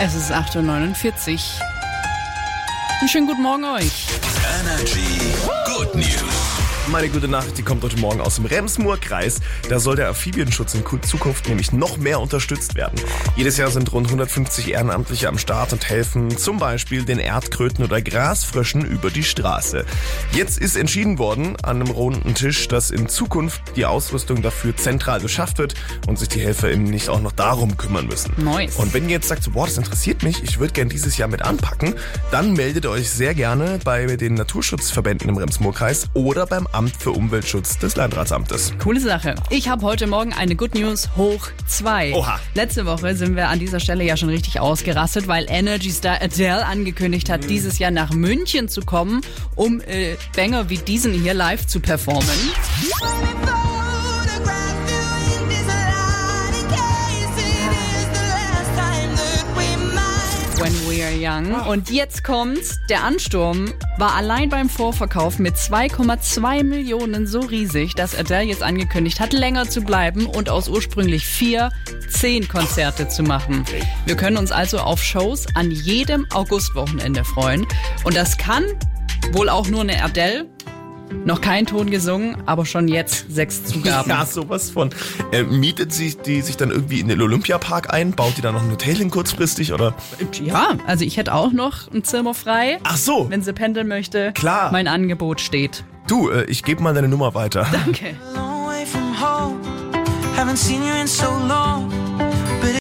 Es ist 8.49 Uhr. Einen schönen guten Morgen euch. Energy Good. Meine gute Nachricht, die kommt heute Morgen aus dem Remsmoor-Kreis. Da soll der Amphibienschutz in Zukunft nämlich noch mehr unterstützt werden. Jedes Jahr sind rund 150 Ehrenamtliche am Start und helfen zum Beispiel den Erdkröten oder Grasfröschen über die Straße. Jetzt ist entschieden worden an einem runden Tisch, dass in Zukunft die Ausrüstung dafür zentral beschafft wird und sich die HelferInnen nicht auch noch darum kümmern müssen. Nice. Und wenn ihr jetzt sagt, boah, das interessiert mich, ich würde gern dieses Jahr mit anpacken, dann meldet euch sehr gerne bei den Naturschutzverbänden im Remsmoor-Kreis oder beim Amt für Umweltschutz des Landratsamtes. Coole Sache. Ich habe heute Morgen eine Good News hoch 2. Oha. Letzte Woche sind wir an dieser Stelle ja schon richtig ausgerastet, weil Energy Star Adele angekündigt hat, dieses Jahr nach München zu kommen, um äh, Banger wie diesen hier live zu performen. Are Young. Und jetzt kommt's. Der Ansturm war allein beim Vorverkauf mit 2,2 Millionen so riesig, dass Adele jetzt angekündigt hat, länger zu bleiben und aus ursprünglich vier, zehn Konzerte zu machen. Wir können uns also auf Shows an jedem Augustwochenende freuen. Und das kann wohl auch nur eine Adele. Noch kein Ton gesungen, aber schon jetzt sechs Zugaben. Ja, sowas von. Äh, mietet sich die sich dann irgendwie in den Olympiapark ein? Baut die da noch ein Hotel hin kurzfristig oder? Ja, also ich hätte auch noch ein Zimmer frei. Ach so. Wenn sie pendeln möchte, Klar. mein Angebot steht. Du, äh, ich gebe mal deine Nummer weiter. Danke. long way from home. Haven't seen you in so long.